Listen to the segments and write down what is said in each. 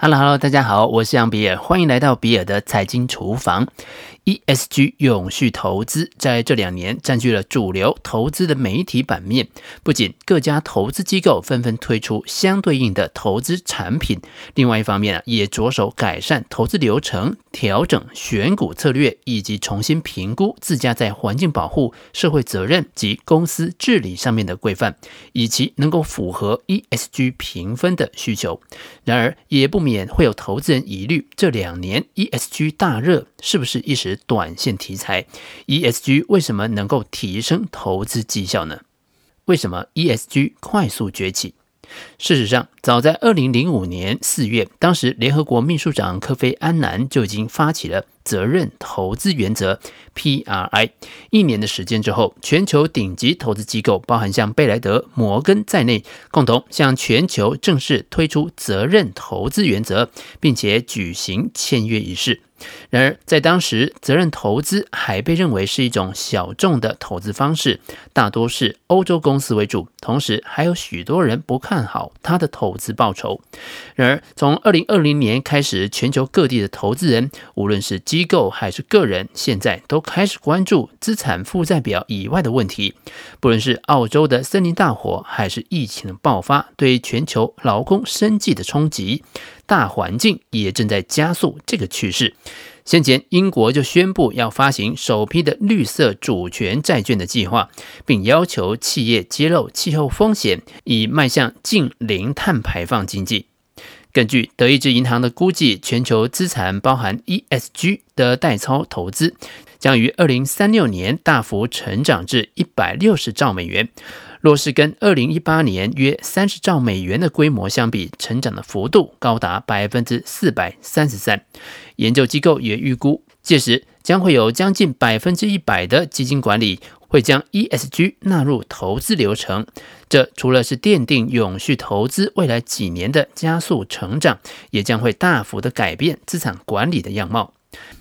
Hello，Hello，大家好，我是杨比尔，欢迎来到比尔的财经厨房。ESG 永续投资在这两年占据了主流投资的媒体版面，不仅各家投资机构纷纷推出相对应的投资产品，另外一方面啊，也着手改善投资流程，调整选股策略，以及重新评估自家在环境保护、社会责任及公司治理上面的规范，以及能够符合 ESG 评分的需求。然而，也不免会有投资人疑虑，这两年 ESG 大热是不是一时短线题材？ESG 为什么能够提升投资绩效呢？为什么 ESG 快速崛起？事实上，早在二零零五年四月，当时联合国秘书长科菲·安南就已经发起了责任投资原则 （PRI）。一年的时间之后，全球顶级投资机构，包含像贝莱德、摩根在内，共同向全球正式推出责任投资原则，并且举行签约仪式。然而，在当时，责任投资还被认为是一种小众的投资方式，大多是欧洲公司为主，同时还有许多人不看好他的投资报酬。然而，从二零二零年开始，全球各地的投资人，无论是机构还是个人，现在都开始关注资产负债表以外的问题。不论是澳洲的森林大火，还是疫情的爆发，对全球劳工生计的冲击。大环境也正在加速这个趋势。先前，英国就宣布要发行首批的绿色主权债券的计划，并要求企业揭露气候风险，以迈向近零碳排放经济。根据德意志银行的估计，全球资产包含 ESG 的代操投资，将于二零三六年大幅成长至一百六十兆美元。若是跟二零一八年约三十兆美元的规模相比，成长的幅度高达百分之四百三十三。研究机构也预估，届时将会有将近百分之一百的基金管理会将 ESG 纳入投资流程。这除了是奠定永续投资未来几年的加速成长，也将会大幅的改变资产管理的样貌。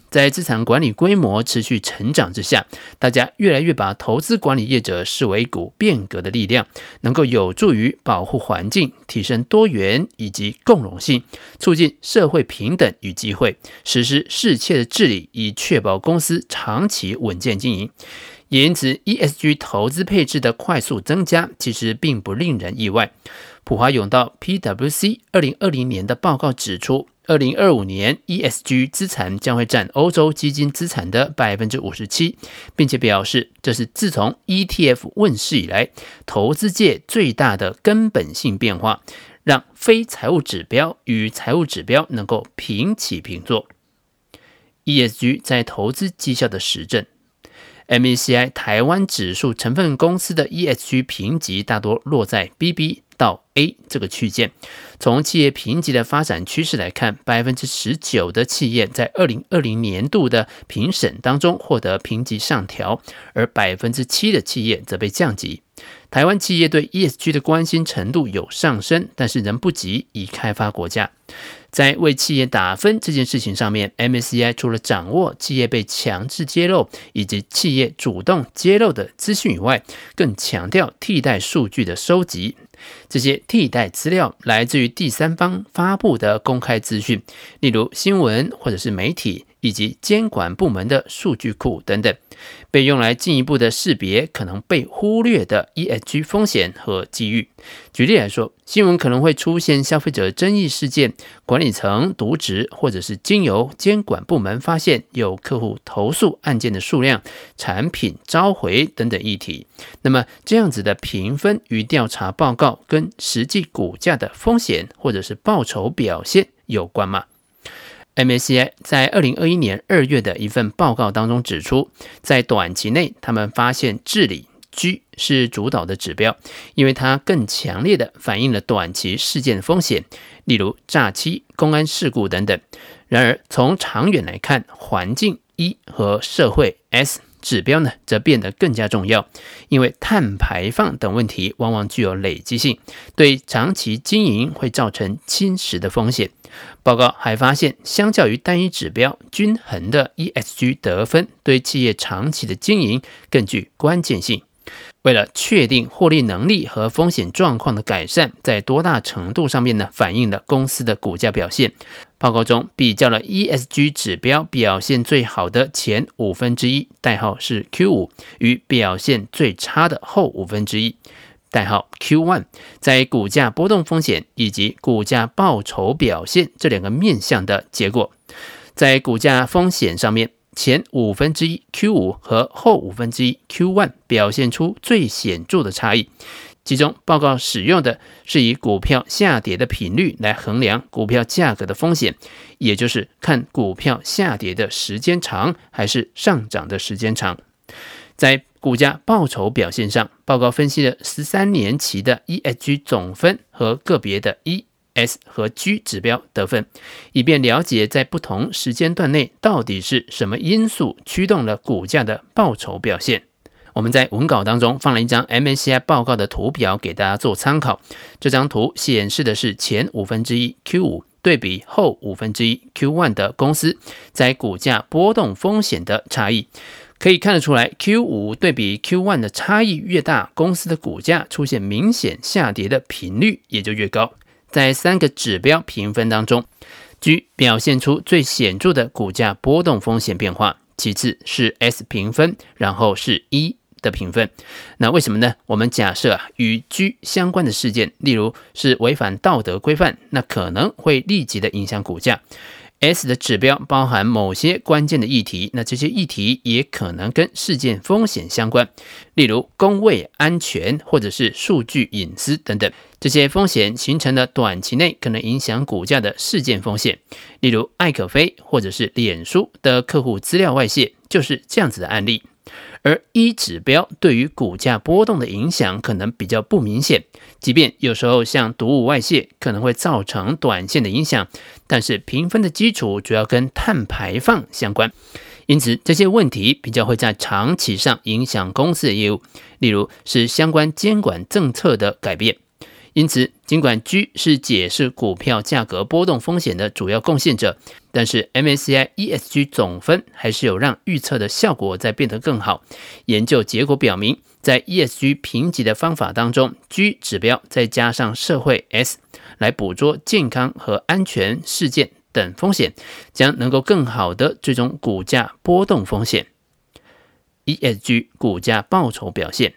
在资产管理规模持续成长之下，大家越来越把投资管理业者视为一股变革的力量，能够有助于保护环境、提升多元以及共融性，促进社会平等与机会，实施适切的治理，以确保公司长期稳健经营。因此，ESG 投资配置的快速增加，其实并不令人意外。普华永道 （PwC） 二零二零年的报告指出，二零二五年，ESG 资产将会占欧洲基金资产的百分之五十七，并且表示这是自从 ETF 问世以来，投资界最大的根本性变化，让非财务指标与财务指标能够平起平坐。ESG 在投资绩效的实证。M E C I 台湾指数成分公司的 ESG 评级大多落在 BB 到 A 这个区间。从企业评级的发展趋势来看，百分之十九的企业在二零二零年度的评审当中获得评级上调，而百分之七的企业则被降级。台湾企业对 ESG 的关心程度有上升，但是仍不及已开发国家。在为企业打分这件事情上面，MSCI 除了掌握企业被强制揭露以及企业主动揭露的资讯以外，更强调替代数据的收集。这些替代资料来自于第三方发布的公开资讯，例如新闻或者是媒体。以及监管部门的数据库等等，被用来进一步的识别可能被忽略的 ESG 风险和机遇。举例来说，新闻可能会出现消费者争议事件、管理层渎职，或者是经由监管部门发现有客户投诉案件的数量、产品召回等等议题。那么，这样子的评分与调查报告跟实际股价的风险或者是报酬表现有关吗？MSCI 在二零二一年二月的一份报告当中指出，在短期内，他们发现治理 G 是主导的指标，因为它更强烈的反映了短期事件风险，例如诈欺、公安事故等等。然而，从长远来看，环境 E 和社会 S。指标呢，则变得更加重要，因为碳排放等问题往往具有累积性，对长期经营会造成侵蚀的风险。报告还发现，相较于单一指标，均衡的 ESG 得分对企业长期的经营更具关键性。为了确定获利能力和风险状况的改善，在多大程度上面呢，反映了公司的股价表现。报告中比较了 ESG 指标表现最好的前五分之一，代号是 Q 五，与表现最差的后五分之一，代号 Q one，在股价波动风险以及股价报酬表现这两个面向的结果，在股价风险上面。前五分之一 Q 五和后五分之一 Q one 表现出最显著的差异。其中，报告使用的是以股票下跌的频率来衡量股票价格的风险，也就是看股票下跌的时间长还是上涨的时间长。在股价报酬表现上，报告分析了十三年期的 ESG 总分和个别的 E。S 和 G 指标得分，以便了解在不同时间段内到底是什么因素驱动了股价的报酬表现。我们在文稿当中放了一张 MSCI 报告的图表给大家做参考。这张图显示的是前五分之一 Q 五对比后五分之一 Q one 的公司在股价波动风险的差异。可以看得出来，Q 五对比 Q one 的差异越大，公司的股价出现明显下跌的频率也就越高。在三个指标评分当中，G 表现出最显著的股价波动风险变化，其次是 S 评分，然后是 E 的评分。那为什么呢？我们假设啊，与 G 相关的事件，例如是违反道德规范，那可能会立即的影响股价。S 的指标包含某些关键的议题，那这些议题也可能跟事件风险相关，例如工位安全或者是数据隐私等等。这些风险形成了短期内可能影响股价的事件风险，例如艾可菲或者是脸书的客户资料外泄，就是这样子的案例。而 E 指标对于股价波动的影响可能比较不明显，即便有时候像毒物外泄可能会造成短线的影响，但是评分的基础主要跟碳排放相关，因此这些问题比较会在长期上影响公司的业务，例如是相关监管政策的改变。因此，尽管 G 是解释股票价格波动风险的主要贡献者，但是 MSCI ESG 总分还是有让预测的效果在变得更好。研究结果表明，在 ESG 评级的方法当中，G 指标再加上社会 S 来捕捉健康和安全事件等风险，将能够更好的追踪股价波动风险。ESG 股价报酬表现，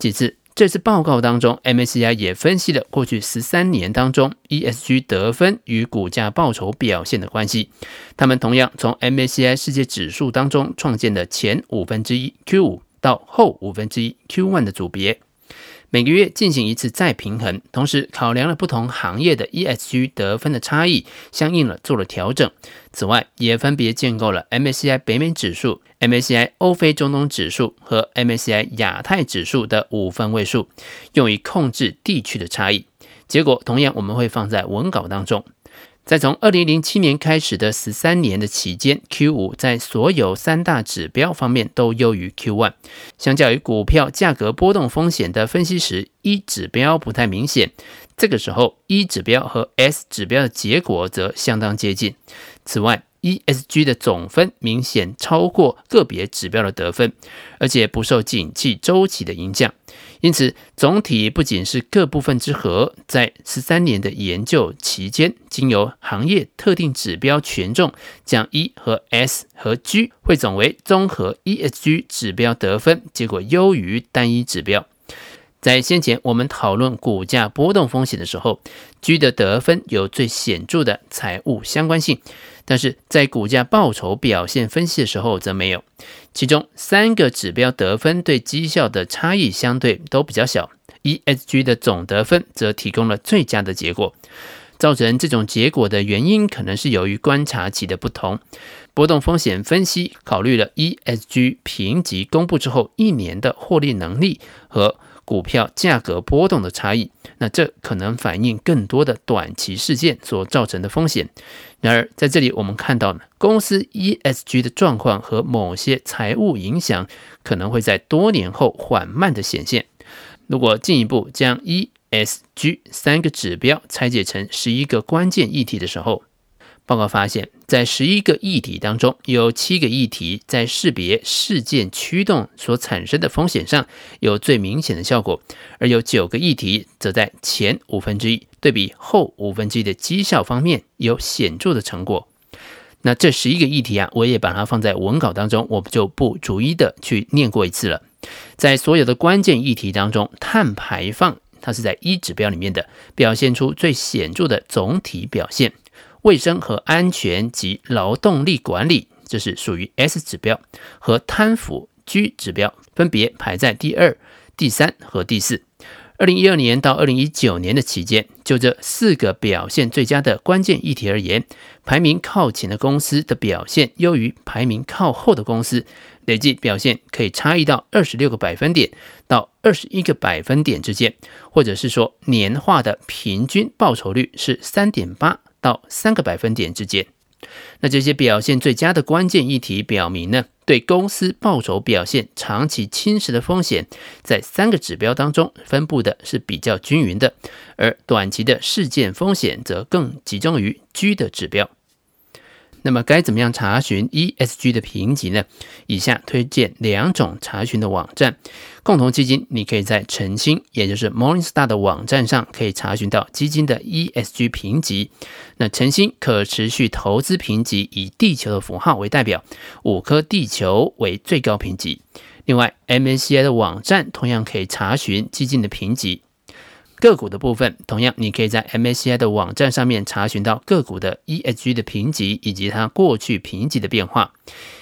其次。这次报告当中，M A C I 也分析了过去十三年当中 ESG 得分与股价报酬表现的关系。他们同样从 M A C I 世界指数当中创建的前五分之一 Q 五到后五分之一 Q one 的组别。每个月进行一次再平衡，同时考量了不同行业的 ESG 得分的差异，相应了做了调整。此外，也分别建构了 MSCI 北美指数、MSCI 欧非中东指数和 MSCI 亚太指数的五分位数，用于控制地区的差异。结果同样我们会放在文稿当中。在从二零零七年开始的十三年的期间，Q 五在所有三大指标方面都优于 Q one。相较于股票价格波动风险的分析时，E 指标不太明显。这个时候，E 指标和 S 指标的结果则相当接近。此外，ESG 的总分明显超过个别指标的得分，而且不受景气周期的影响。因此，总体不仅是各部分之和，在十三年的研究期间，经由行业特定指标权重，将 E 和 S 和 G 汇总为综合 ESG 指标得分，结果优于单一指标。在先前我们讨论股价波动风险的时候，G 的得分有最显著的财务相关性，但是在股价报酬表现分析的时候则没有。其中三个指标得分对绩效的差异相对都比较小，ESG 的总得分则提供了最佳的结果。造成这种结果的原因可能是由于观察期的不同。波动风险分析考虑了 ESG 评级公布之后一年的获利能力和股票价格波动的差异，那这可能反映更多的短期事件所造成的风险。然而，在这里我们看到呢，公司 ESG 的状况和某些财务影响可能会在多年后缓慢的显现。如果进一步将 ESG 三个指标拆解成十一个关键议题的时候，报告发现，在十一个议题当中，有七个议题在识别事件驱动所产生的风险上有最明显的效果，而有九个议题则在前五分之一对比后五分之一的绩效方面有显著的成果。那这十一个议题啊，我也把它放在文稿当中，我们就不逐一的去念过一次了。在所有的关键议题当中，碳排放它是在一指标里面的，表现出最显著的总体表现。卫生和安全及劳动力管理，这是属于 S 指标，和贪腐 G 指标分别排在第二、第三和第四。二零一二年到二零一九年的期间，就这四个表现最佳的关键议题而言，排名靠前的公司的表现优于排名靠后的公司，累计表现可以差异到二十六个百分点到二十一个百分点之间，或者是说年化的平均报酬率是三点八。到三个百分点之间，那这些表现最佳的关键议题表明呢，对公司报酬表现长期侵蚀的风险，在三个指标当中分布的是比较均匀的，而短期的事件风险则更集中于 G 的指标。那么该怎么样查询 ESG 的评级呢？以下推荐两种查询的网站。共同基金，你可以在晨星，也就是 Morningstar 的网站上可以查询到基金的 ESG 评级。那晨星可持续投资评级以地球的符号为代表，五颗地球为最高评级。另外，MSCI 的网站同样可以查询基金的评级。个股的部分，同样你可以在 MSCI 的网站上面查询到个股的 ESG 的评级以及它过去评级的变化。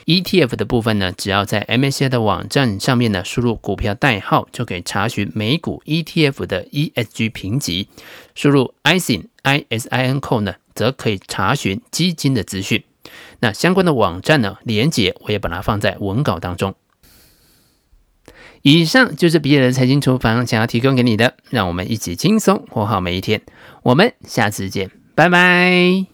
ETF 的部分呢，只要在 MSCI 的网站上面呢输入股票代号，就可以查询美股 ETF 的 ESG 评级。输入 ISIN I S I N CO 呢，则可以查询基金的资讯。那相关的网站呢，连接我也把它放在文稿当中。以上就是比尔的财经厨房想要提供给你的，让我们一起轻松活好每一天。我们下次见，拜拜。